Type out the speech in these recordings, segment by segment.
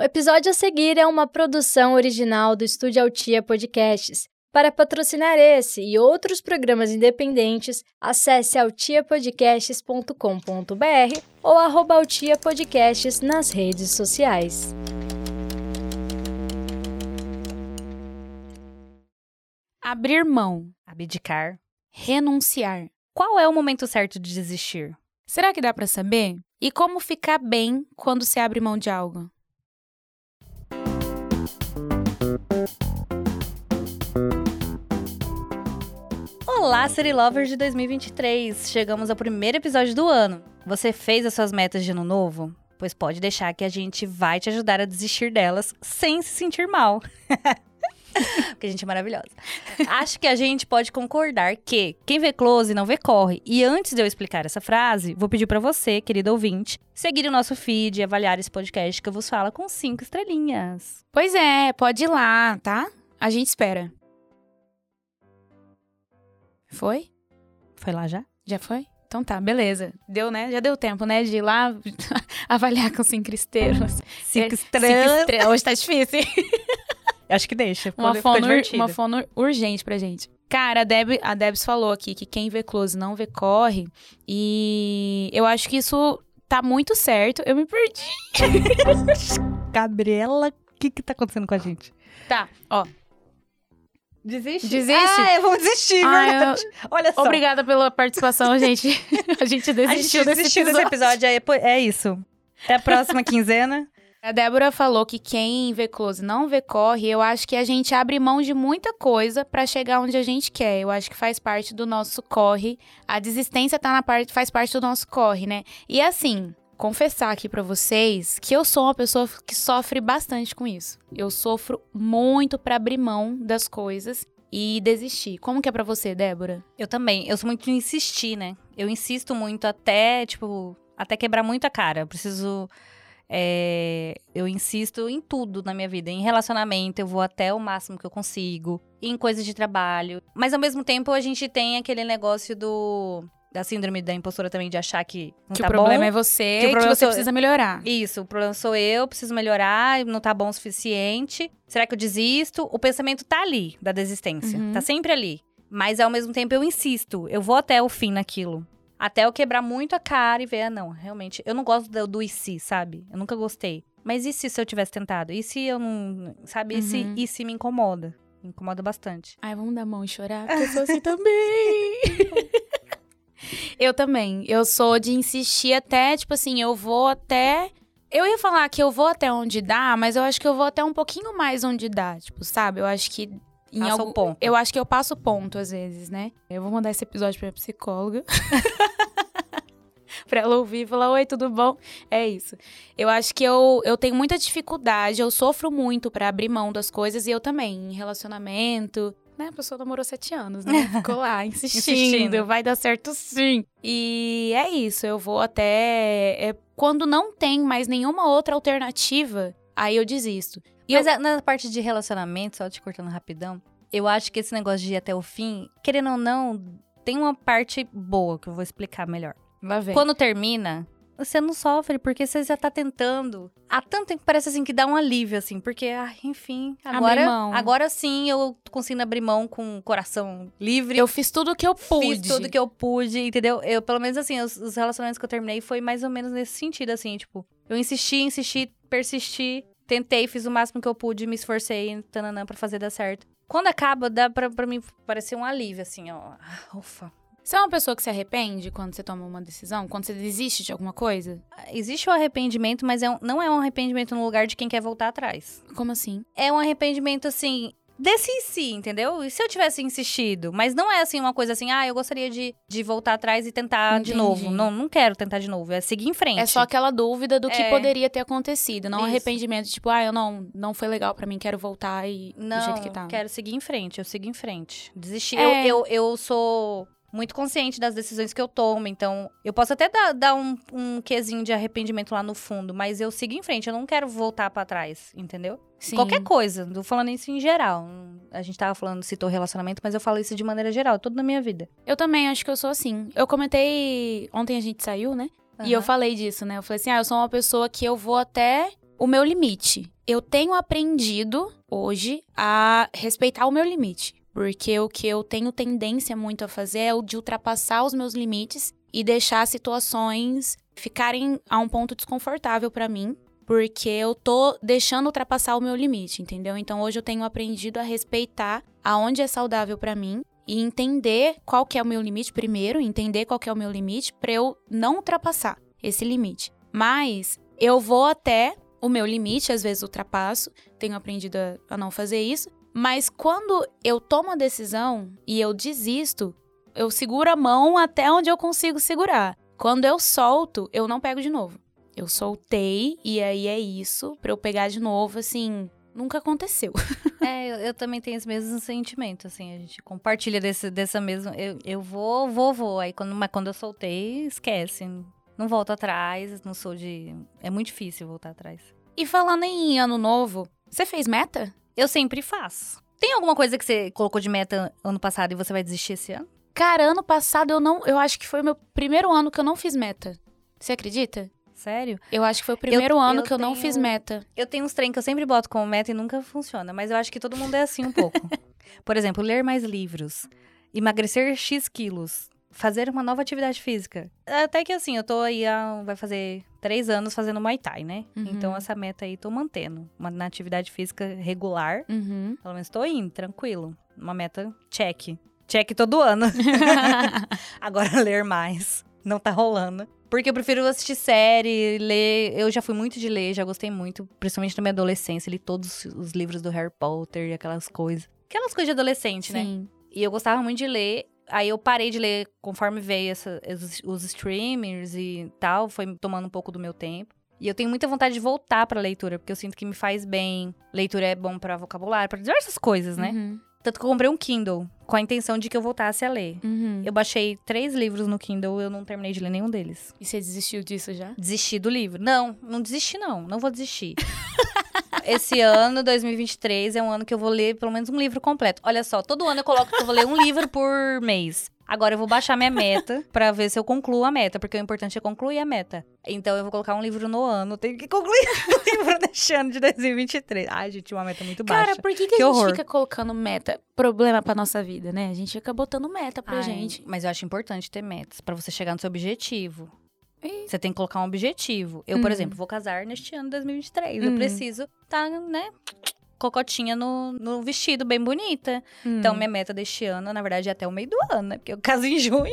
O episódio a seguir é uma produção original do Estúdio Altia Podcasts. Para patrocinar esse e outros programas independentes, acesse altiapodcasts.com.br ou arroba nas redes sociais. Abrir mão, Abdicar. renunciar. Qual é o momento certo de desistir? Será que dá pra saber? E como ficar bem quando se abre mão de algo? Olá, City Lovers de 2023! Chegamos ao primeiro episódio do ano. Você fez as suas metas de ano novo? Pois pode deixar que a gente vai te ajudar a desistir delas sem se sentir mal. Porque a gente é maravilhosa. Acho que a gente pode concordar que quem vê close não vê corre. E antes de eu explicar essa frase, vou pedir pra você, querido ouvinte, seguir o nosso feed e avaliar esse podcast que eu vos falo com cinco estrelinhas. Pois é, pode ir lá, tá? A gente espera. Foi? Foi lá já? Já foi? Então tá, beleza. Deu, né? Já deu tempo, né? De ir lá avaliar com cinco estrelas. Cinco É, Cinco estrelas. Hoje tá difícil. Acho que deixa. Uma fono, uma fono urgente pra gente. Cara, a, Deb, a Debs falou aqui que quem vê close não vê corre. E eu acho que isso tá muito certo. Eu me perdi. Gabriela, o que que tá acontecendo com a gente? Tá, ó. Desiste? Desiste? Ah, vamos desistir, Ah, verdade. Olha só. Obrigada pela participação, gente. A gente A desistiu gente desse desistiu episódio. desse episódio, é, é isso. Até a próxima quinzena. A Débora falou que quem vê close não vê corre. Eu acho que a gente abre mão de muita coisa pra chegar onde a gente quer. Eu acho que faz parte do nosso corre. A desistência tá na parte, faz parte do nosso corre, né? E assim, confessar aqui pra vocês que eu sou uma pessoa que sofre bastante com isso. Eu sofro muito pra abrir mão das coisas e desistir. Como que é pra você, Débora? Eu também. Eu sou muito de insistir, né? Eu insisto muito até, tipo, até quebrar muito a cara. Eu preciso. é, eu insisto em tudo na minha vida. Em relacionamento, eu vou até o máximo que eu consigo. Em coisas de trabalho. Mas ao mesmo tempo, a gente tem aquele negócio do. Da síndrome da impostora também, de achar que não que tá o problema bom. é você, Que o que, problema você sou- precisa melhorar. Isso, o problema sou eu, preciso melhorar, não tá bom o suficiente. Será que eu desisto? O pensamento tá ali, da desistência. Uhum. Tá sempre ali. Mas ao mesmo tempo eu insisto, eu vou até o fim naquilo. Até eu quebrar muito a cara e ver, ah, não, realmente, eu não gosto do, do e se, sabe? Eu nunca gostei. Mas e se, se eu tivesse tentado? E se eu não. Sabe? E, se, Uhum. e se me incomoda? Me incomoda bastante. Ai, vamos dar a mão e chorar, porque eu sou assim também. eu também. Eu sou de insistir até, tipo assim, eu vou até. Eu ia falar que eu vou até onde dá, mas eu acho que eu vou até um pouquinho mais onde dá, tipo, sabe? Eu acho que. Em Passa algum... ponto. Eu acho que eu passo ponto às vezes, né? Eu vou mandar esse episódio pra minha psicóloga. pra ela ouvir e falar: Oi, tudo bom? É isso. Eu acho que eu, eu tenho muita dificuldade, eu sofro muito pra abrir mão das coisas e eu também, em relacionamento. Né? A pessoa namorou sete anos, né? Ficou lá insistindo, Insistindo. vai dar certo sim. E é isso, eu vou até. é, quando não tem mais nenhuma outra alternativa, aí eu desisto. E Mas a- na parte de relacionamento, só te cortando rapidão, eu acho que esse negócio de ir até o fim, querendo ou não, tem uma parte boa que eu vou explicar melhor. Lá vem. Quando termina, você não sofre, porque você já tá tentando. Há tanto tempo que parece assim que dá um alívio, assim, porque, ah, enfim, agora, agora sim eu tô conseguindo abrir mão com o coração livre. Eu fiz tudo o que eu pude. Fiz tudo que eu pude, entendeu? Eu, pelo menos assim, os, os relacionamentos que eu terminei foi mais ou menos nesse sentido, assim, tipo, eu insisti, insisti, persisti, tentei, fiz o máximo que eu pude, me esforcei, tananã, pra fazer dar certo. Quando acaba, dá pra, pra mim parecer um alívio, assim, ó. Ah, Ufa. Você é uma pessoa que se arrepende quando você toma uma decisão? Quando você desiste de alguma coisa? Existe o arrependimento, mas é um- não é um arrependimento no lugar de quem quer voltar atrás. Como assim? É um arrependimento, assim, desse em si, entendeu? E se eu tivesse insistido? Mas não é, assim, uma coisa assim, ah, eu gostaria de, de voltar atrás e tentar de Entendi. novo. Não, não quero tentar de novo. É seguir em frente. É só aquela dúvida do que É. poderia ter acontecido, não um Isso. arrependimento, tipo, ah, eu não, não foi legal pra mim, quero voltar e Não, do jeito que tá. quero seguir em frente, eu sigo em frente. Desistir. É. Eu, eu, eu sou muito consciente das decisões que eu tomo, então eu posso até dar, dar um, um quesinho de arrependimento lá no fundo, mas eu sigo em frente, eu não quero voltar pra trás, entendeu? Sim. Qualquer coisa, tô falando isso em geral. A gente tava falando, citou relacionamento, mas eu falo isso de maneira geral, tudo na minha vida. Eu também acho que eu sou assim. Eu comentei. Ontem a gente saiu, né? E eu falei disso, né? Eu falei assim: ah, eu sou uma pessoa que eu vou até o meu limite. Eu tenho aprendido hoje a respeitar o meu limite. Porque o que eu tenho tendência muito a fazer é o de ultrapassar os meus limites e deixar situações ficarem a um ponto desconfortável para mim, porque eu tô deixando ultrapassar o meu limite, entendeu? Então hoje eu tenho aprendido a respeitar aonde é saudável para mim e entender qual que é o meu limite primeiro, entender qual que é o meu limite para eu não ultrapassar esse limite. Mas eu vou até o meu limite, às vezes ultrapasso, tenho aprendido a, a não fazer isso, mas quando eu tomo a decisão e eu desisto, eu seguro a mão até onde eu consigo segurar. Quando eu solto, eu não pego de novo. Eu soltei e aí é isso, para eu pegar de novo, assim, nunca aconteceu. É, eu, eu, também tenho esse mesmo sentimento, assim, a gente compartilha desse, dessa mesma. Eu, eu vou, vou, vou. Aí quando, mas quando eu soltei, esquece. Não volto atrás, não sou de. É muito difícil voltar atrás. E falando em ano novo, você fez meta? Eu sempre faço. Tem alguma coisa que você colocou de meta ano passado e você vai desistir esse ano? Cara, ano passado eu não. Eu acho que foi o meu primeiro ano que eu não fiz meta. Você acredita? Sério? Eu acho que foi o primeiro eu, ano eu que eu tenho, não fiz meta. Eu tenho uns trem que eu sempre boto como meta e nunca funciona, mas eu acho que todo mundo é assim um pouco. Por exemplo, ler mais livros, emagrecer X quilos, fazer uma nova atividade física. Até que assim, eu tô aí há, vai fazer três anos fazendo Muay Thai, né? Uhum. Então essa meta aí tô mantendo. Uma na atividade física regular. Uhum. Pelo menos tô indo, tranquilo. Uma meta check. Check todo ano. Agora ler mais. Não tá rolando. Porque eu prefiro assistir série, ler. Eu já fui muito de ler, já gostei muito, principalmente na minha adolescência. Li todos os livros do Harry Potter e aquelas coisas. Aquelas coisas de adolescente, né? Sim. né? E eu gostava muito de ler. Aí eu parei de ler conforme veio essa, os, os streamers e tal. Foi tomando um pouco do meu tempo. E eu tenho muita vontade de voltar pra leitura, porque eu sinto que me faz bem. Leitura é bom para vocabulário, para diversas coisas, né? Uhum. Tanto que eu comprei um Kindle com a intenção de que eu voltasse a ler. Uhum. Eu baixei três livros no Kindle, eu não terminei de ler nenhum deles. E você desistiu disso já? Desisti do livro. Não, não desisti não, não vou desistir. Esse ano, 2023, é um ano que eu vou ler pelo menos um livro completo. Olha só, todo ano eu coloco que eu vou ler um livro por mês. Agora eu vou baixar minha meta para ver se eu concluo a meta, porque o importante é concluir a meta. Então eu vou colocar um livro no ano, tenho que concluir o livro deste ano de 2023. Ai, gente, uma meta muito baixa. Cara, por que, que, que a gente fica colocando meta? Problema pra nossa vida, né? A gente fica botando meta pra Ai, gente. Mas eu acho importante ter metas para você chegar no seu objetivo. Você tem que colocar um objetivo. Eu, por uhum. exemplo, vou casar neste ano de 2023. Eu uhum. preciso estar, tá, né, cocotinha no, no vestido, bem bonita. Hum. Então, minha meta deste ano, na verdade, é até o meio do ano, né? Porque eu caso em junho.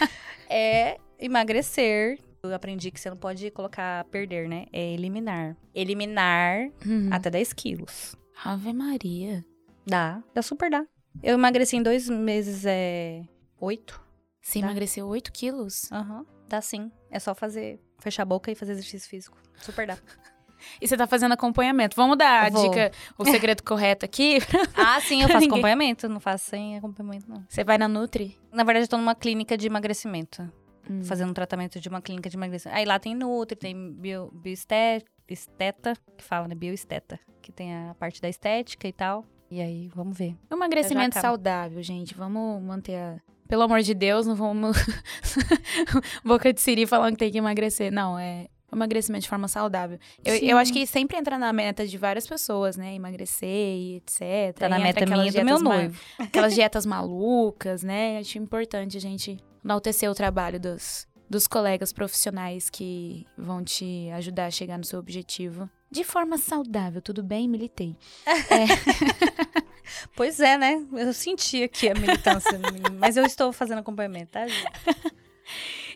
é emagrecer. Eu aprendi que você não pode colocar perder, né? É eliminar. Eliminar uhum. até 10 quilos. Ave Maria. Dá, dá super dá. Eu emagreci em dois meses, é. Oito. Você dá. emagreceu 8 quilos? Aham, uhum. Dá sim. É só fazer, fechar a boca e fazer exercício físico. Super dá. E você tá fazendo acompanhamento. Vamos dar a dica, o segredo correto aqui? ah, sim, eu faço ninguém... acompanhamento. Não faço sem acompanhamento, não. Você vai na Nutri? Na verdade, eu tô numa clínica de emagrecimento. Hum. Fazendo um tratamento de uma clínica de emagrecimento. Aí lá tem Nutri, tem bio, bioesteta, que fala, né? Bioesteta. Que tem a parte da estética e tal. E aí, vamos ver. Emagrecimento saudável, gente. Vamos manter a pelo amor de Deus, não vamos. Boca de Siri falando que tem que emagrecer. Não, é emagrecimento de forma saudável. Eu, eu, acho que sempre entra na meta de várias pessoas, né? Emagrecer e etc. Tá na meta minha do meu noivo. Aquelas dietas malucas, né? Acho importante a gente enaltecer o trabalho dos, dos colegas profissionais que vão te ajudar a chegar no seu objetivo. De forma saudável, tudo bem? Militei. é. Pois é, né? Eu senti aqui a militância, mas eu estou fazendo acompanhamento, tá?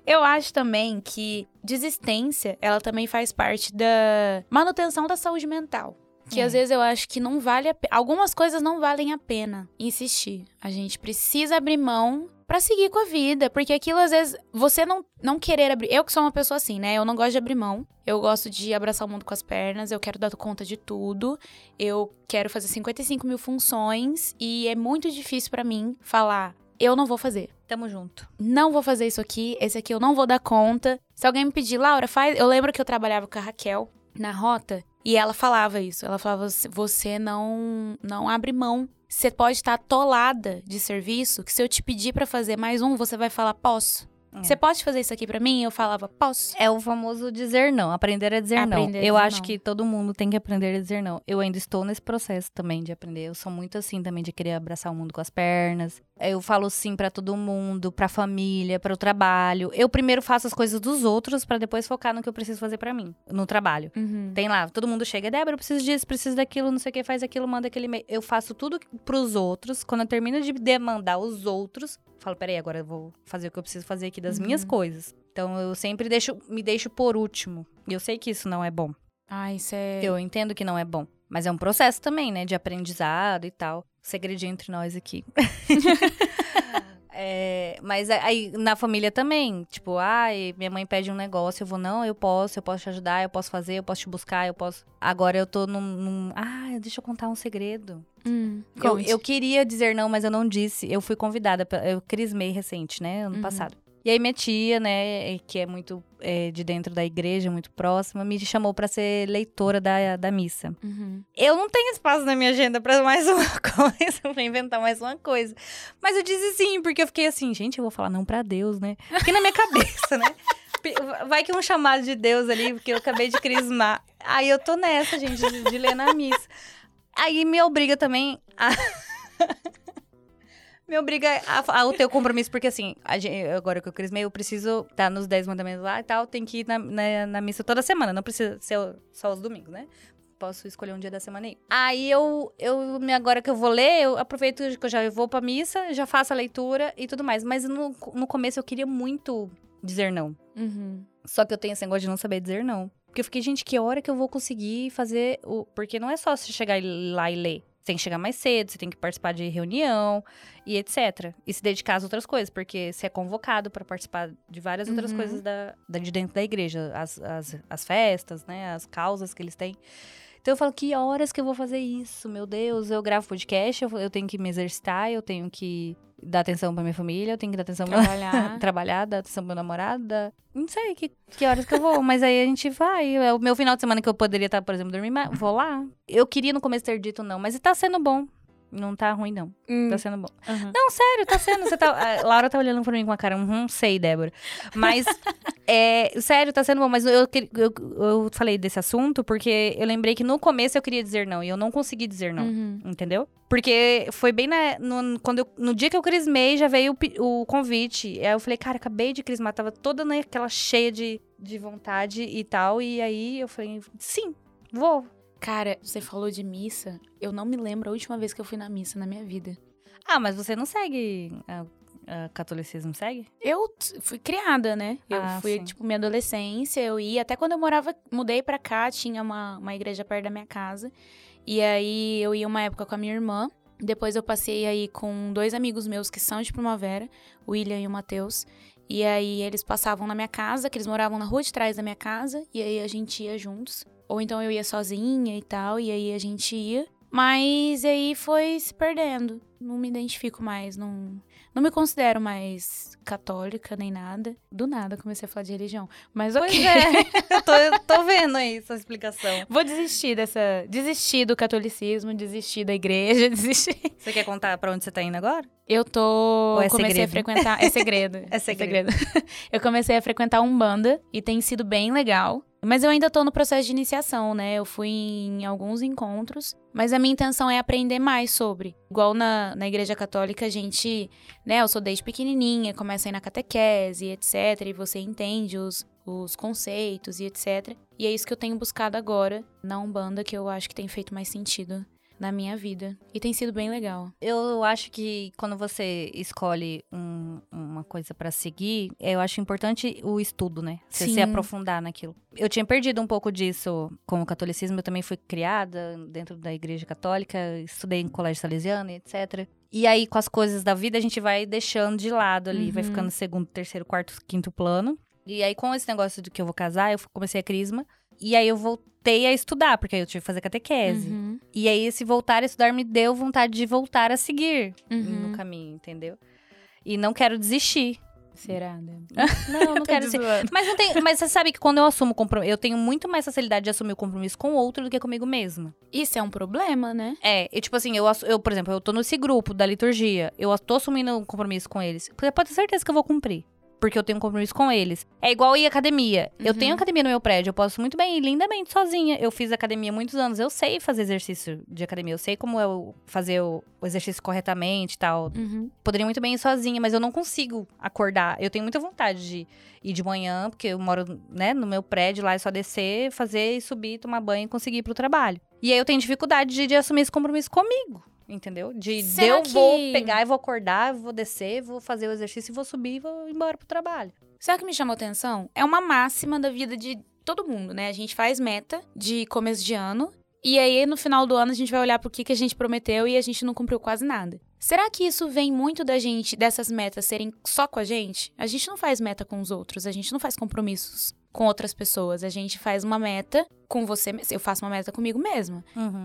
Eu acho também que desistência, ela também faz parte da manutenção da saúde mental. Que é. às vezes eu acho que não vale a pena. Algumas coisas não valem a pena insistir. A gente precisa abrir mão para seguir com a vida. Porque aquilo, às vezes, você não, não querer abrir. Eu que sou uma pessoa assim, né? Eu não gosto de abrir mão. Eu gosto de abraçar o mundo com as pernas. Eu quero dar conta de tudo. Eu quero fazer 55 mil funções. E é muito difícil para mim falar eu não vou fazer. Tamo junto. Não vou fazer isso aqui, esse aqui eu não vou dar conta. Se alguém me pedir, Laura, faz. Eu lembro que eu trabalhava com a Raquel na rota e ela falava isso. Ela falava: você não, não abre mão. Você pode estar atolada de serviço, que se eu te pedir para fazer mais um, você vai falar: posso. É. Você pode fazer isso aqui pra mim? Eu falava, posso. É o famoso dizer não, aprender a dizer Aprender não. Eu dizer acho não. que todo mundo tem que aprender a dizer não. Eu ainda estou nesse processo também de aprender. Eu sou muito assim também de querer abraçar o mundo com as pernas. Eu falo sim pra todo mundo, pra família, para o trabalho. Eu primeiro faço as coisas dos outros pra depois focar no que eu preciso fazer pra mim, no trabalho. Uhum. Tem lá, todo mundo chega, Débora, eu preciso disso, preciso daquilo, não sei o que, faz aquilo, manda aquele e-mail. Eu faço tudo pros outros. Quando eu termino de demandar os outros, falo, peraí, agora eu vou fazer o que eu preciso fazer aqui das minhas Uhum. coisas. Então eu sempre deixo, me deixo por último. E eu sei que isso não é bom. Ai, isso é. Eu entendo que não é bom. Mas é um processo também, né? De aprendizado e tal. Segredinho entre nós aqui. É, mas aí na família também, tipo, ai, minha mãe pede um negócio, eu vou, não, eu posso, eu posso te ajudar, eu posso fazer, eu posso te buscar, eu posso. Agora eu tô num. num... Ah, deixa eu contar um segredo. Hum, Eu, eu queria dizer não, mas eu não disse. Eu fui convidada, eu crismei recente, né, ano Uhum. passado. E aí minha tia, né, que é muito é, de dentro da igreja, muito próxima, me chamou pra ser leitora da, da missa. Uhum. Eu não tenho espaço na minha agenda pra mais uma coisa, pra inventar mais uma coisa. Mas eu disse sim, porque eu fiquei assim, gente, eu vou falar não pra Deus, né? Fiquei na minha cabeça, né? Vai que um chamado de Deus ali, porque eu acabei de crismar. Aí eu tô nessa, gente, de, de ler na missa. Aí me obriga também a. me obriga ao teu compromisso, porque assim, a gen- agora que eu crismei, eu preciso estar nos 10 mandamentos lá e tal, tem que ir na, na, na missa toda semana, não precisa ser só os domingos, né? Posso escolher um dia da semana aí. Aí eu, eu agora que eu vou ler, eu aproveito que eu já vou pra missa, já faço a leitura e tudo mais. Mas no, no começo eu queria muito dizer não. Uhum. Só que eu tenho esse negócio de não saber dizer não. Porque eu fiquei, gente, que hora que eu vou conseguir fazer o. Porque não é só você chegar lá e ler. Você tem que chegar mais cedo, você tem que participar de reunião e etc. E se dedicar às outras coisas, porque você é convocado para participar de várias outras Uhum. coisas da, da- de dentro da igreja. As, as, as festas, né? As causas que eles têm. Então eu falo, que horas que eu vou fazer isso? Meu Deus, eu gravo podcast, eu, eu tenho que me exercitar, eu tenho que dar atenção pra minha família, eu tenho que dar atenção pra Trabalhar. trabalhar, dar atenção pro meu namorado. dar- Não sei que, que horas que eu vou, mas aí a gente vai. É o meu final de semana que eu poderia estar, por exemplo, dormindo, mas vou lá. Eu queria no começo ter dito não, mas tá sendo bom. Não tá ruim, não. Hum. Tá sendo bom. Uhum. Não, sério, tá sendo. Você tá, a Laura tá olhando pra mim com a cara, uhum, sei, Débora. Mas, é, sério, tá sendo bom. Mas eu, eu, eu falei desse assunto porque eu lembrei que no começo eu queria dizer não e eu não consegui dizer não. Uhum. Entendeu? Porque foi bem na, no, quando eu- no dia que eu crismei, já veio o, o convite. Aí eu falei, cara, acabei de crismar, tava toda naquela cheia de, de vontade e tal. E aí eu falei, sim, vou. Cara, você falou de missa. Eu não me lembro a última vez que eu fui na missa na minha vida. Ah, mas você não segue a, a catolicismo, segue? Eu fui criada, né? Eu Ah, fui, sim. tipo, minha adolescência, eu ia. Até quando eu morava, mudei pra cá, tinha uma, uma igreja perto da minha casa. E aí eu ia uma época com a minha irmã. Depois eu passei aí com dois amigos meus que são de primavera, o William e o Matheus. E aí eles passavam na minha casa, que eles moravam na rua de trás da minha casa, e aí a gente ia juntos. Ou então eu ia sozinha e tal, e aí a gente ia. Mas aí foi se perdendo. Não me identifico mais, não, não me considero mais católica nem nada. Do nada comecei a falar de religião. Mas ok. Pois é, eu tô, eu tô vendo aí essa explicação. Vou desistir dessa. Desistir do catolicismo, desistir da igreja, desistir. Você quer contar pra onde você tá indo agora? Eu tô. Ou é comecei a segredo? frequentar. É segredo. É segredo. eu comecei a frequentar Umbanda e tem sido bem legal. Mas eu ainda tô no processo de iniciação, né? Eu fui em alguns encontros, mas a minha intenção é aprender mais sobre. Igual na, na Igreja Católica, a gente, né? Eu sou desde pequenininha, começa aí na catequese, etc. E você entende os, os conceitos e etc. E é isso que eu tenho buscado agora na Umbanda, que eu acho que tem feito mais sentido na minha vida. E tem sido bem legal. Eu acho que quando você escolhe um- uma coisa pra seguir, eu acho importante o estudo, né? Você se Sim. aprofundar naquilo. Eu tinha perdido um pouco disso com o catolicismo. Eu também fui criada dentro da igreja católica, estudei em colégio salesiano etc. E aí, com as coisas da vida, a gente vai deixando de lado ali, vai Uhum. ficando segundo, terceiro, quarto, quinto plano. E aí, com esse negócio de que eu vou casar, eu comecei a crisma. E aí, eu voltei a estudar, porque aí eu tive que fazer catequese. Uhum. E aí, esse voltar a estudar me deu vontade de voltar a seguir Uhum. no caminho, entendeu? E não quero desistir. Será, né? Não, não quero desistir. Mas, não tem, mas você sabe que quando eu assumo compromisso, eu tenho muito mais facilidade de assumir o compromisso com o outro do que comigo mesma. Isso é um problema, né? É, e tipo assim, eu, eu, por exemplo, eu tô nesse grupo da liturgia, eu tô assumindo um compromisso com eles. Porque pode ter certeza que eu vou cumprir. Porque eu tenho um compromisso com eles. É igual ir à academia. Eu Uhum. tenho academia no meu prédio, eu posso muito bem ir lindamente sozinha. Eu fiz academia há muitos anos, eu sei fazer exercício de academia, eu sei como eu fazer o, o exercício corretamente e tal. Uhum. Poderia muito bem ir sozinha, mas eu não consigo acordar. Eu tenho muita vontade de ir de manhã, porque eu moro, né, no meu prédio lá, é só descer, fazer e subir, tomar banho e conseguir ir pro trabalho. E aí eu tenho dificuldade de, de assumir esse compromisso comigo. Entendeu? De, Será eu vou que- pegar e vou acordar, vou descer, vou fazer o exercício, e vou subir e vou embora pro trabalho. Sabe o que me chamou atenção? É uma máxima da vida de todo mundo, né? A gente faz meta de começo de ano. E aí, no final do ano, a gente vai olhar pro que, que a gente prometeu e a gente não cumpriu quase nada. Será que isso vem muito da gente, dessas metas serem só com a gente? A gente não faz meta com os outros, a gente não faz compromissos com outras pessoas. A gente faz uma meta com você mesmo. Eu faço uma meta comigo mesma.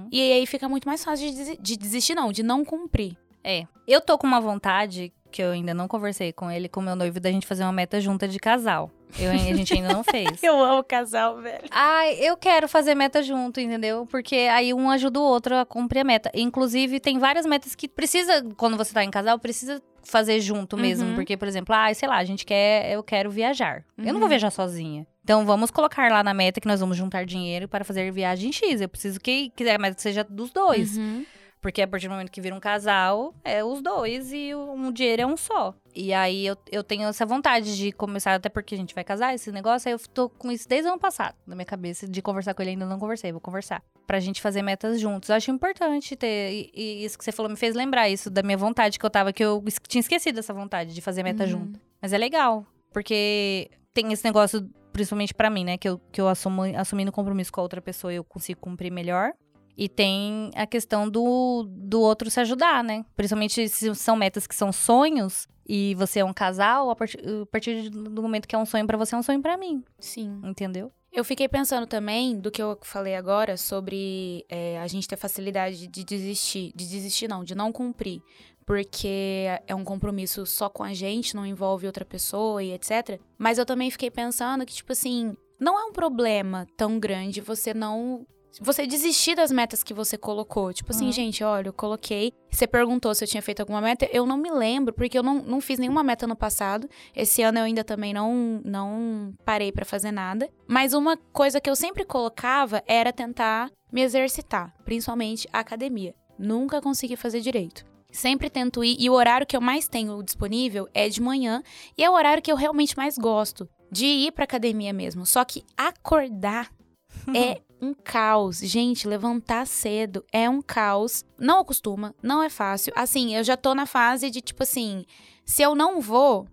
E aí fica muito mais fácil de, de desistir, não, de não cumprir. É. Eu tô com uma vontade, que eu ainda não conversei com ele, com meu noivo, da gente fazer uma meta junta de casal. Eu, a gente ainda não fez. Eu amo casal, velho. Ai, eu quero fazer meta junto, entendeu? Porque aí um ajuda o outro a cumprir a meta. Inclusive, tem várias metas que precisa, quando você tá em casal, precisa fazer junto mesmo. Uhum. Porque, por exemplo, ah, sei lá, a gente quer, eu quero viajar. Eu não vou Uhum. viajar sozinha. Então vamos colocar lá na meta que nós vamos juntar dinheiro para fazer viagem X. Eu preciso que, que a meta seja dos dois. Uhum. Porque a partir do momento que vira um casal, é os dois e um dinheiro é um só. E aí eu, eu tenho essa vontade de começar, até porque a gente vai casar, esse negócio, aí eu tô com isso desde o ano passado, na minha cabeça, de conversar com ele, ainda não conversei, vou conversar. Pra gente fazer metas juntos. Eu acho importante ter. E, e isso que você falou me fez lembrar isso, da minha vontade que eu tava, que eu tinha esquecido essa vontade de fazer meta Uhum. junto. Mas é legal, porque tem esse negócio, principalmente pra mim, né, que eu, que eu assumo, assumindo compromisso com a outra pessoa, eu consigo cumprir melhor. E tem a questão do, do outro se ajudar, né? Principalmente se são metas que são sonhos e você é um casal, a partir, a partir do momento que é um sonho pra você, é um sonho pra mim, Sim. entendeu? Eu fiquei pensando também do que eu falei agora sobre é, a gente ter facilidade de desistir. De desistir, não, de não cumprir. Porque é um compromisso só com a gente, não envolve outra pessoa e etc. Mas eu também fiquei pensando que, tipo assim, não é um problema tão grande você não. Você desistir das metas que você colocou. Tipo assim, Uhum. gente, olha, eu coloquei. Você perguntou se eu tinha feito alguma meta. Eu não me lembro, porque eu não, não fiz nenhuma meta no passado. Esse ano eu ainda também não, não parei pra fazer nada. Mas uma coisa que eu sempre colocava era tentar me exercitar, principalmente a academia. Nunca consegui fazer direito. Sempre tento ir, e o horário que eu mais tenho disponível é de manhã, e é o horário que eu realmente mais gosto, de ir pra academia mesmo. Só que acordar é um caos. Gente, levantar cedo é um caos. Não acostuma, não é fácil. Assim, eu já tô na fase de tipo assim, se eu não vou,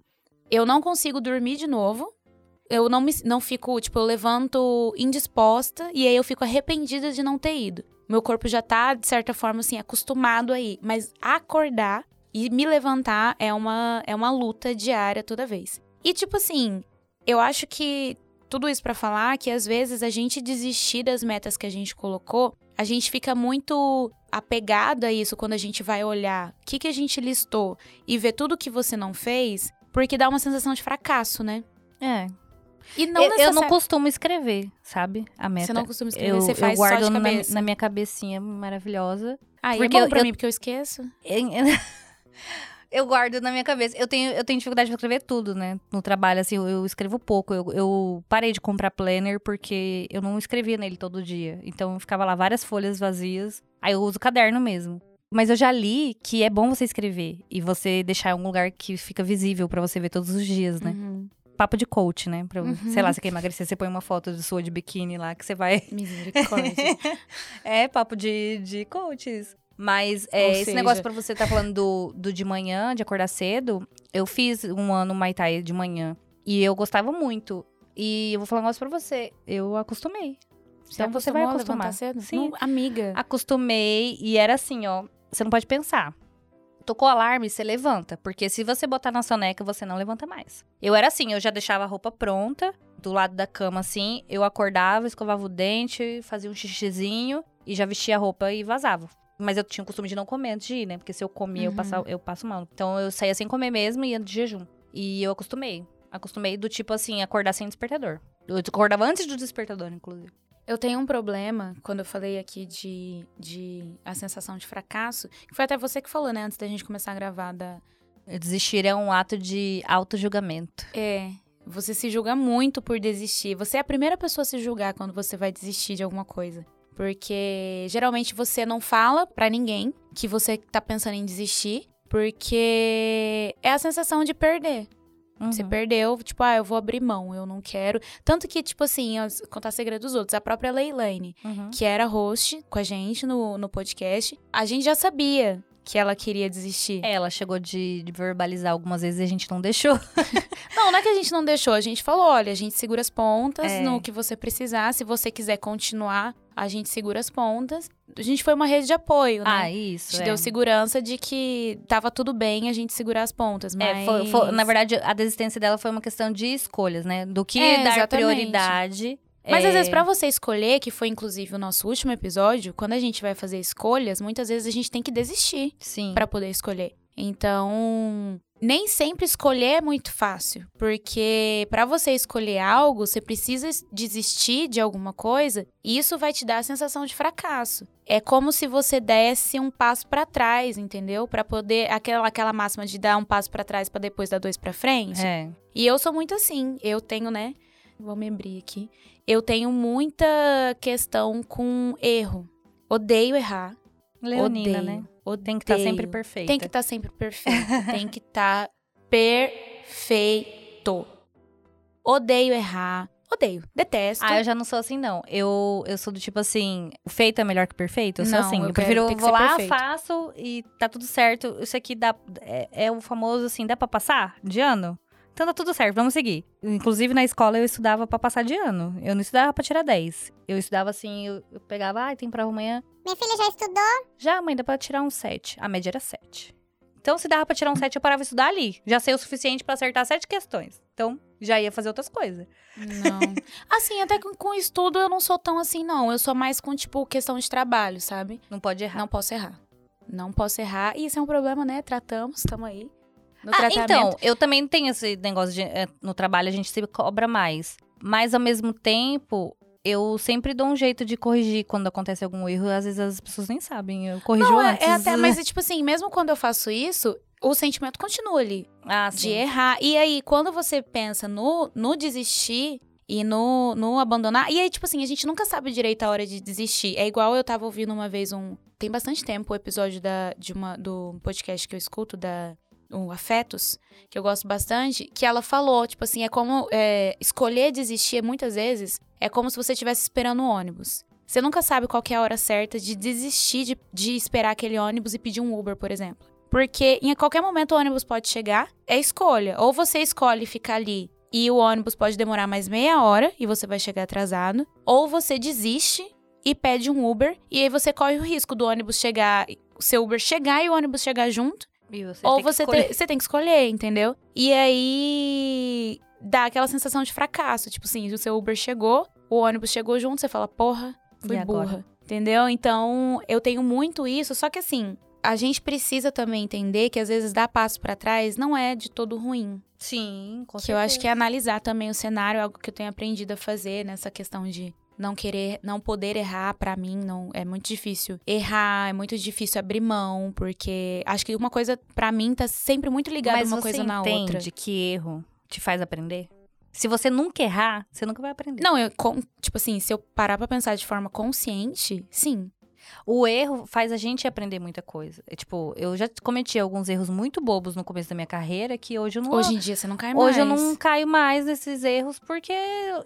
eu não consigo dormir de novo. Eu não me não fico, tipo, eu levanto indisposta e aí eu fico arrependida de não ter ido. Meu corpo já tá de certa forma assim acostumado a ir, mas acordar e me levantar é uma é uma luta diária toda vez. E tipo assim, eu acho que tudo isso pra falar que às vezes a gente desistir das metas que a gente colocou, a gente fica muito apegado a isso quando a gente vai olhar o que, que a gente listou e ver tudo que você não fez, porque dá uma sensação de fracasso, né? É. E não eu, eu não costumo escrever, sabe? A meta. Você não costuma escrever, eu, você faz eu guardo na, na minha cabecinha maravilhosa. Ah, e porque é bom eu- pra eu- mim, porque eu esqueço. Eu guardo na minha cabeça. Eu tenho, eu tenho dificuldade de escrever tudo, né? No trabalho, assim, eu, eu escrevo pouco. Eu, eu parei de comprar planner porque eu não escrevia nele todo dia. Então, ficava lá várias folhas vazias. Aí eu uso caderno mesmo. Mas eu já li que é bom você escrever e você deixar em um lugar que fica visível pra você ver todos os dias, né? Uhum. Papo de coach, né? Pra, Uhum. Sei lá, você quer emagrecer, você põe uma foto de sua de biquíni lá que você vai. Misericórdia. É, papo de, de coaches. Mas é, esse seja- negócio pra você tá falando do, do de manhã, de acordar cedo, eu fiz um ano Muay Thai de manhã. E eu gostava muito. E eu vou falar um negócio pra você. Eu acostumei. Então você vai acostumar. cedo? Sim. Não, amiga. Acostumei e era assim, ó. Você não pode pensar. Tocou alarme, você levanta. Porque se você botar na soneca, você não levanta mais. Eu era assim, eu já deixava a roupa pronta, do lado da cama, assim. Eu acordava, escovava o dente, fazia um xixizinho e já vestia a roupa e vazava. Mas eu tinha o costume de não comer antes de ir, né? Porque se eu comia, eu, Uhum. passava, eu passo mal. Então eu saía sem comer mesmo e ia de jejum. E eu acostumei. Acostumei do tipo assim, acordar sem despertador. Eu acordava antes do despertador, inclusive. Eu tenho um problema, quando eu falei aqui de, de a sensação de fracasso, que foi até você que falou, né, antes da gente começar a gravar da, Desistir é um ato de auto-julgamento. É. Você se julga muito por desistir. Você é a primeira pessoa a se julgar quando você vai desistir de alguma coisa. Porque geralmente você não fala pra ninguém que você tá pensando em desistir, porque é a sensação de perder. Você Uhum. perdeu, tipo, ah, eu vou abrir mão, eu não quero. Tanto que, tipo assim, contar segredo dos outros. A própria Leilane, Uhum. que era host com a gente no, no podcast, a gente já sabia que ela queria desistir. É, Ela chegou de, de verbalizar algumas vezes e a gente não deixou. Não, não é que a gente não deixou, a gente falou, olha, a gente segura as pontas É. no que você precisar. Se você quiser continuar, a gente segura as pontas. A gente foi uma rede de apoio, né? Ah, a isso. gente é. deu segurança de que tava tudo bem a gente segurar as pontas, mas... É, foi- foi- na verdade, a desistência dela foi uma questão de escolhas, né? Do que É, dar exatamente. prioridade. Mas é, às vezes, pra você escolher, que foi inclusive o nosso último episódio, quando a gente vai fazer escolhas, muitas vezes a gente tem que desistir Sim. pra poder escolher. Então, nem sempre escolher é muito fácil, porque pra você escolher algo, você precisa es- desistir de alguma coisa, e isso vai te dar a sensação de fracasso. É como se você desse um passo pra trás, entendeu? Pra poder aquela aquela máxima de dar um passo pra trás pra depois dar dois pra frente. É. E eu sou muito assim. Eu tenho, né? Vou me abrir aqui. Eu tenho muita questão com erro. Odeio errar. Leonina, odeio. né? Odeio. Tem que estar sempre perfeita. Tem que estar sempre perfeito. Tem que estar perfeito. Odeio errar. Odeio. Detesto. Ah, eu já não sou assim, não. Eu, eu sou do tipo assim, feito é melhor que perfeito. Eu sou Não, assim. eu Eu, prefiro, que vou lá, perfeito. faço e tá tudo certo. Isso aqui dá. É, é o famoso assim, dá pra passar de ano? Então tá tudo certo, vamos seguir. Inclusive na escola eu estudava pra passar de ano. Eu não estudava pra tirar 10. Eu estudava assim, eu, eu pegava, ah, tem prova amanhã. Minha filha já estudou? Já, mãe, dá pra tirar um 7. A média era 7. Então, se dava pra tirar um 7, eu parava de estudar ali. Já sei o suficiente pra acertar sete questões. Então, já ia fazer outras coisas. Não. Assim, até com, com estudo eu não sou tão assim, não. Eu sou mais com, tipo, questão de trabalho, sabe? Não pode errar. Não posso errar. Não posso errar. E isso é um problema, né? Tratamos, estamos aí. No Ah, tratamento. então, eu também tenho esse negócio de eh, no trabalho a gente se cobra mais. Mas ao mesmo tempo, eu sempre dou um jeito de corrigir quando acontece algum erro. Às vezes as pessoas nem sabem. Eu corrijo Não, é, antes. é até, mas tipo assim, mesmo quando eu faço isso, o sentimento continua ali. ah, de errar. E aí, quando você pensa no, no desistir e no, no abandonar. E aí, tipo assim, a gente nunca sabe direito a hora de desistir. É igual eu tava ouvindo uma vez um. Tem bastante tempo o episódio da, de uma, do podcast que eu escuto, da. O Afetos, que eu gosto bastante, que ela falou, tipo assim, é como é, escolher desistir muitas vezes é como se você estivesse esperando o ônibus. Você nunca sabe qual é a hora certa de desistir de, de esperar aquele ônibus e pedir um Uber, por exemplo. Porque em qualquer momento o ônibus pode chegar, é escolha. Ou você escolhe ficar ali e o ônibus pode demorar mais meia hora e você vai chegar atrasado. Ou você desiste e pede um Uber e aí você corre o risco do ônibus chegar, o seu Uber chegar e o ônibus chegar junto. Você ou tem você, te- você tem que escolher, entendeu? E aí dá aquela sensação de fracasso. Tipo assim, o seu Uber chegou, o ônibus chegou junto, você fala, porra, fui burra. Entendeu? Então, eu tenho muito isso, só que assim, a gente precisa também entender que às vezes dar passo pra trás não é de todo ruim. Sim, com que eu acho que é analisar também o cenário, é algo que eu tenho aprendido a fazer nessa questão de não querer, não poder errar pra mim, não é muito difícil. Errar, é muito difícil abrir mão, porque acho que uma coisa pra mim tá sempre muito ligada Mas uma coisa na entende outra. que erro te faz aprender? Se você nunca errar, você nunca vai aprender. Não, eu com- tipo assim, se eu parar pra pensar de forma consciente, sim. O erro faz a gente aprender muita coisa. É, tipo, eu já cometi alguns erros muito bobos no começo da minha carreira que hoje eu não Hoje em dia você não cai mais. Hoje eu não caio mais nesses erros porque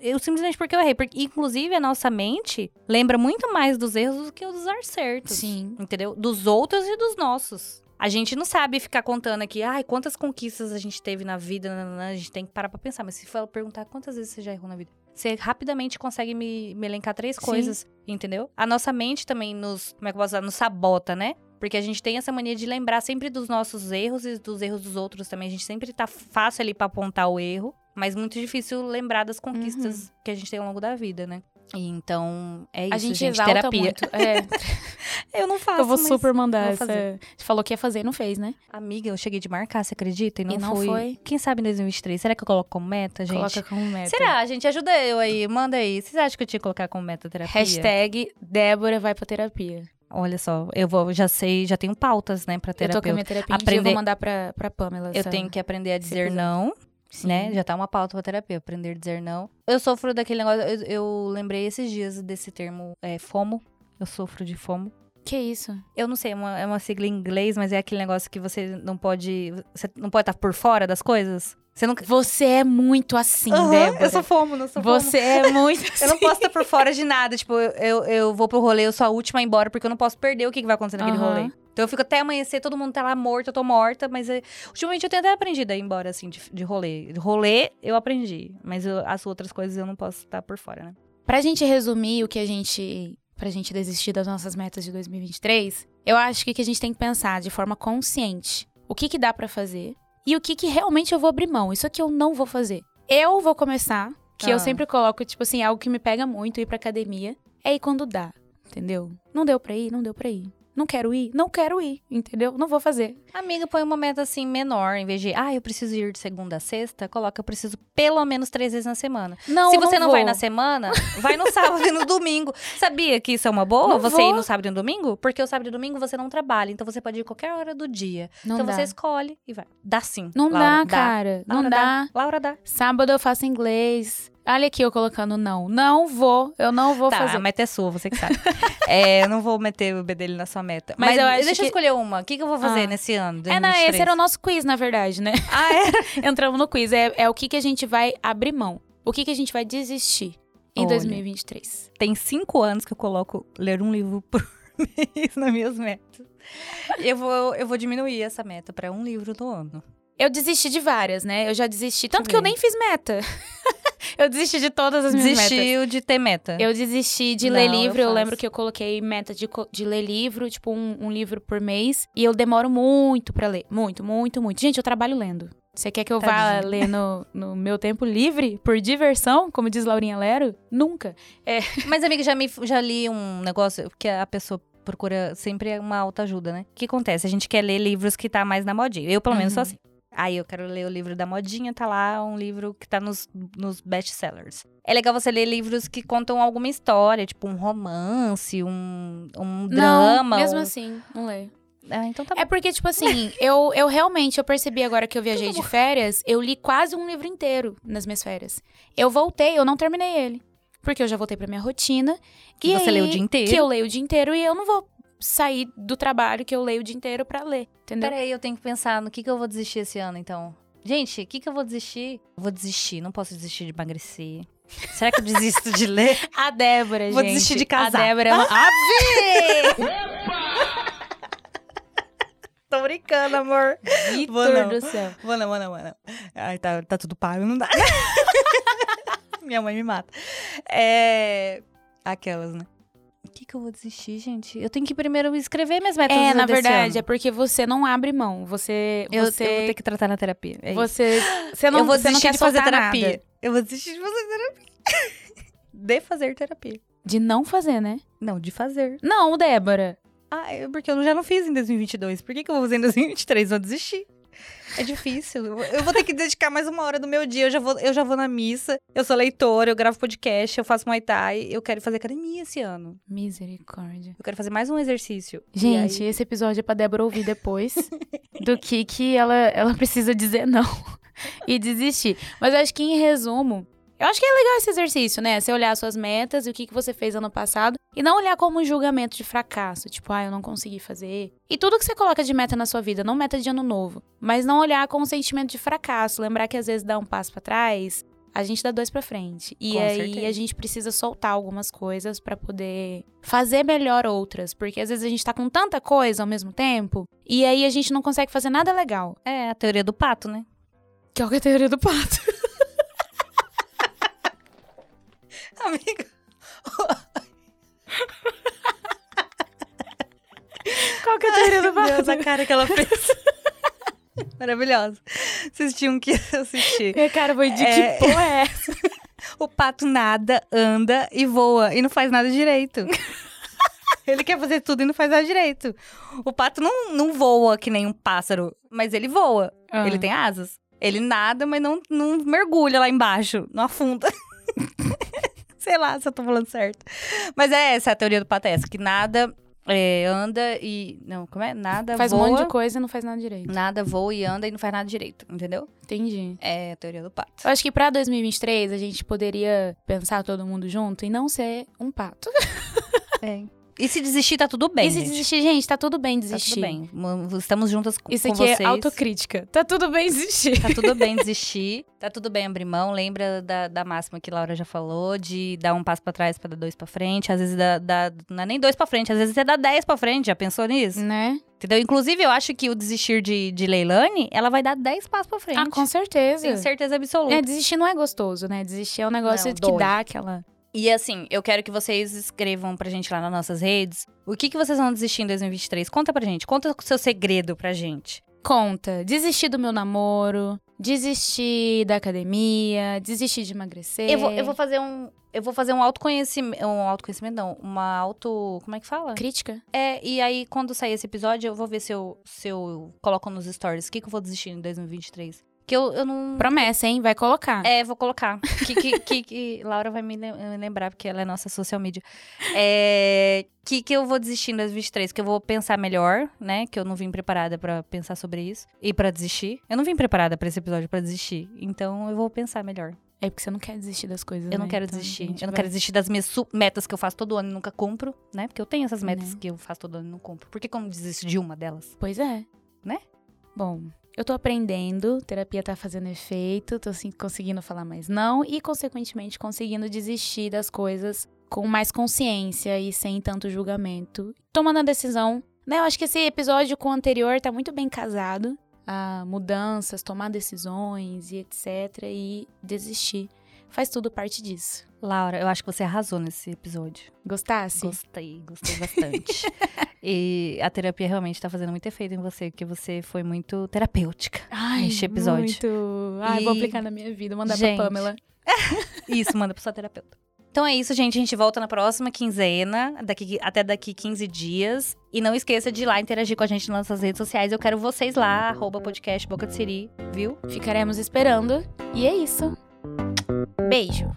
eu simplesmente porque eu errei. Porque, inclusive, a nossa mente lembra muito mais dos erros do que os acertos. Sim. Entendeu? Dos outros e dos nossos. A gente não sabe ficar contando aqui, ai, quantas conquistas a gente teve na vida, a gente tem que parar pra pensar. Mas se for perguntar quantas vezes você já errou na vida, você rapidamente consegue me, me elencar três Sim. coisas, entendeu? A nossa mente também nos, como é que eu posso falar, nos sabota, né? Porque a gente tem essa mania de lembrar sempre dos nossos erros e dos erros dos outros também. A gente sempre tá fácil ali pra apontar o erro, mas muito difícil lembrar das conquistas que a gente tem ao longo da vida, né? Então, é isso, a gente, gente, terapia. muito. É, Eu não faço, eu vou super mandar vou essa. falou que ia fazer e não fez, né? Amiga, eu cheguei de marcar, você acredita? E não, E não fui. foi? Quem sabe em 2023? Será que eu coloco como meta, gente? Coloca como meta. Será, gente? Ajuda eu aí, manda aí. Vocês acham que eu tinha que colocar como meta terapia? Hashtag Débora vai pra terapia. Olha só, eu vou, já sei, já tenho pautas, né, pra Eu tô com a minha terapia dia, eu Aprender- vou mandar pra, pra Pamela. Eu tenho que aprender a dizer não, Sim. né? Já tá uma pauta pra terapia, aprender a dizer não. Eu sofro daquele negócio, eu, eu lembrei esses dias desse termo é, FOMO. Eu sofro de FOMO. Que isso? Eu não sei, é uma, é uma sigla em inglês, mas é aquele negócio que você não pode. Você não pode estar por fora das coisas. Você nunca. Você é muito assim, Débora. eu sou FOMO, não sou FOMO. Você é muito assim. Eu não posso estar por fora de nada. Tipo, eu, eu, vou pro rolê, eu sou a última a ir embora, porque eu não posso perder o que, que vai acontecer naquele Aham. rolê. Então eu fico até amanhecer, todo mundo tá lá morto, eu tô morta, mas é, ultimamente eu tenho até aprendido a ir embora, assim, de, de rolê. De rolê eu aprendi, mas eu- as outras coisas eu não posso estar por fora, né? Pra gente resumir o que a gente. Pra gente desistir das nossas metas de 2023, eu acho que, que a gente tem que pensar de forma consciente o que, que dá pra fazer e o que, que realmente eu vou abrir mão. Isso aqui eu não vou fazer. Eu vou começar, que Ah. eu sempre coloco, tipo assim, algo que me pega muito ir pra academia, é ir quando dá, entendeu? Não deu pra ir, não deu pra ir. Não quero ir, não quero ir, entendeu? Não vou fazer. Amiga, põe uma meta assim menor, em vez de, ah, eu preciso ir de segunda a sexta, coloca, eu preciso pelo menos três vezes na semana. Não, Se você não, vou. vai na semana, vai no sábado e no domingo. Sabia que isso é uma boa? Não você ir vou. no sábado e no domingo? Porque o sábado e domingo você não trabalha, então você pode ir qualquer hora do dia. Não então dá. você escolhe e vai. Dá sim. Não Laura, dá, cara. Não Laura, dá. Laura dá. Sábado eu faço inglês. Olha aqui eu colocando não. Não vou. Eu não vou tá, fazer. a meta é sua, você que sabe. é, eu não vou meter o bedelho na sua meta. Mas Mas, eu acho deixa eu que- escolher uma. O que, que eu vou fazer Ah. nesse ano? É, não, 2023? esse era o nosso quiz, na verdade, né? Ah, é? Entramos no quiz. É, é o que, que a gente vai abrir mão. O que, que a gente vai desistir em Olha. 2023. Tem cinco anos que eu coloco ler um livro por mês nas minhas metas. Eu vou, eu vou diminuir essa meta pra um livro no ano. Eu desisti de várias, né? Eu já desisti. Tanto eu que eu nem fiz meta. eu desisti de todas as minhas metas. Desistiu de ter meta. Eu desisti de Não, ler eu livro. Eu, faço. lembro que eu coloquei meta de, de ler livro, tipo um, um livro por mês. E eu demoro muito pra ler. Muito, muito, muito. Gente, eu trabalho lendo. Você quer que eu vá Tadinha. ler no, no meu tempo livre, por diversão, como diz Laurinha Lero? Nunca. Mas, amiga, já, me, já li um negócio que a pessoa procura sempre uma autoajuda, né? O que acontece? A gente quer ler livros que tá mais na modinha. Eu, pelo menos, sou Uhum. assim. Aí eu quero ler o livro da modinha, tá lá um livro que tá nos, nos best-sellers. É legal você ler livros que contam alguma história, tipo um romance, um, um drama. não, mesmo um- assim, não leio. Ah, então tá bom. É porque, tipo assim, eu, eu realmente, eu percebi agora que eu viajei de férias, eu li quase um livro inteiro nas minhas férias. Eu voltei, eu não terminei ele. Porque eu já voltei pra minha rotina. Que e você aí, lê o dia inteiro. Que eu leio o dia inteiro e eu não vou sair do trabalho que eu leio o dia inteiro pra ler, entendeu? Peraí, eu tenho que pensar no que, que eu vou desistir esse ano, então. Gente, o que, que eu vou desistir? Eu vou desistir, não posso desistir de emagrecer. Será que eu desisto de ler? A Débora, Vou gente. desistir de casar. A Débora é uma... Tô brincando, amor. Vou Vitor do céu. Vou não, vou não, vou não. Ai, tá, tá tudo pago, não dá. Minha mãe me mata. É. Aquelas, né? Que, que eu vou desistir, gente? Eu tenho que primeiro escrever minhas metas É, na verdade, é ano. porque você não abre mão. Você. Eu, você, eu vou ter que tratar na terapia. É você, você não, eu vou você não quer de fazer terapia. nada. Eu vou desistir de fazer terapia. de fazer terapia. De não fazer, né? Não, de fazer. Não, Débora. Ah, é porque eu já não fiz em 2022. Por que, que eu vou fazer em 2023? Vou desistir. É difícil. Eu vou ter que dedicar mais uma hora do meu dia. Eu já vou, eu já vou na missa. Eu sou leitora, eu gravo podcast, eu faço Muay Thai. Eu quero fazer academia esse ano. Misericórdia. Eu quero fazer mais um exercício. Gente, aí- esse episódio é pra Débora ouvir depois do que que ela, ela precisa dizer não e desistir. Mas eu acho que, em resumo, eu acho que é legal esse exercício, né? Você olhar suas metas e o que, que você fez ano passado e não olhar como um julgamento de fracasso. Tipo, ah, eu não consegui fazer. E tudo que você coloca de meta na sua vida, não meta de ano novo, mas não olhar com um sentimento de fracasso. Lembrar que às vezes dá um passo pra trás, a gente dá dois pra frente. E Com aí certeza. a gente precisa soltar algumas coisas pra poder fazer melhor outras, porque às vezes a gente tá com tanta coisa ao mesmo tempo e aí a gente não consegue fazer nada legal. É a teoria do pato, né? Que é que é a teoria do pato. Amiga. Qual que é a teoria do Meu Deus, pato? a cara que ela fez. Maravilhosa. Vocês tinham que assistir. Minha cara foi de É. que porra é essa? O pato nada, anda e voa e não faz nada direito. ele quer fazer tudo e não faz nada direito. O pato não, não voa que nem um pássaro, mas ele voa. Ah. Ele tem asas. Ele nada, mas não, não mergulha lá embaixo, não afunda. Sei lá se eu tô falando certo. Mas é essa a teoria do pato, é essa, que nada É, anda e. Não, como é? Nada Faz voa. um monte de coisa e não faz nada direito. Nada voa e anda e não faz nada direito, entendeu? Entendi. É a teoria do pato. Eu acho que pra 2023 a gente poderia pensar todo mundo junto e não ser um pato. É. E se desistir, tá tudo bem. e se gente. desistir, gente, tá tudo bem Tá desistir. tudo bem. Estamos juntas com Isso com aqui vocês. é autocrítica. Tá tudo bem desistir. Tá tudo bem desistir, tá tudo bem abrir mão. Lembra da, da máxima que Laura já falou, de dar um passo pra trás pra dar dois pra frente. Às vezes dá, dá- não é nem dois pra frente, às vezes você dá dez pra frente. Já pensou nisso? Né? Entendeu? Inclusive, eu acho que o desistir de, de Leilani, ela vai dar dez passos pra frente. Ah, com certeza. Tenho certeza absoluta. É, desistir não é gostoso, né? Desistir é um negócio Não, que dói. dá aquela. E assim, eu quero que vocês escrevam pra gente lá nas nossas redes. O que, que vocês vão desistir em 2023? Conta pra gente. Conta o seu segredo pra gente. Conta. Desistir do meu namoro, desistir da academia, desistir de emagrecer. Eu vou, eu vou fazer um. Eu vou fazer um autoconhecimento. Um autoconhecimento, não. Uma auto. Como é que fala? Crítica? É, e aí, quando sair esse episódio, eu vou ver se eu, se eu coloco nos stories o que, que eu vou desistir em 2023. Que eu, eu não. Promessa, hein? Vai colocar. É, vou colocar. Que, que, que, que- Laura vai me me lembrar, porque ela é nossa social media. É, que, que eu vou desistir em 2023? Que eu vou pensar melhor, né? Que eu não vim preparada pra pensar sobre isso. E pra desistir. Eu não vim preparada pra esse episódio pra desistir. Então eu vou pensar melhor. É porque você não quer desistir das coisas. Eu não né? quero Então, desistir. gente Eu não vai- quero desistir das minhas metas que eu faço todo ano e nunca cumpro, né? Porque eu tenho essas metas Né. que eu faço todo ano e não cumpro. Por que que eu não desisto de uma delas? Pois é. Né? Bom, eu tô aprendendo, terapia tá fazendo efeito, tô assim, conseguindo falar mais não e, consequentemente, conseguindo desistir das coisas com mais consciência e sem tanto julgamento. Tomando a decisão, né? Eu acho que esse episódio com o anterior tá muito bem casado. A mudanças, tomar decisões e etc. E desistir. Faz tudo parte disso. Laura, eu acho que você arrasou nesse episódio. Gostasse? Gostei, gostei bastante. e a terapia realmente tá fazendo muito efeito em você, porque você foi muito terapêutica Ai, neste episódio. Muito. Ai, vou E- aplicar na minha vida, mandar Gente. pra Pamela. Isso, manda pro seu terapeuta. Então é isso, gente. A gente volta na próxima quinzena, daqui, até daqui 15 dias. E não esqueça de ir lá interagir com a gente nas nossas redes sociais. Eu quero vocês lá, arroba podcast Boca de Siri, viu? Ficaremos esperando. E é isso. Beijo!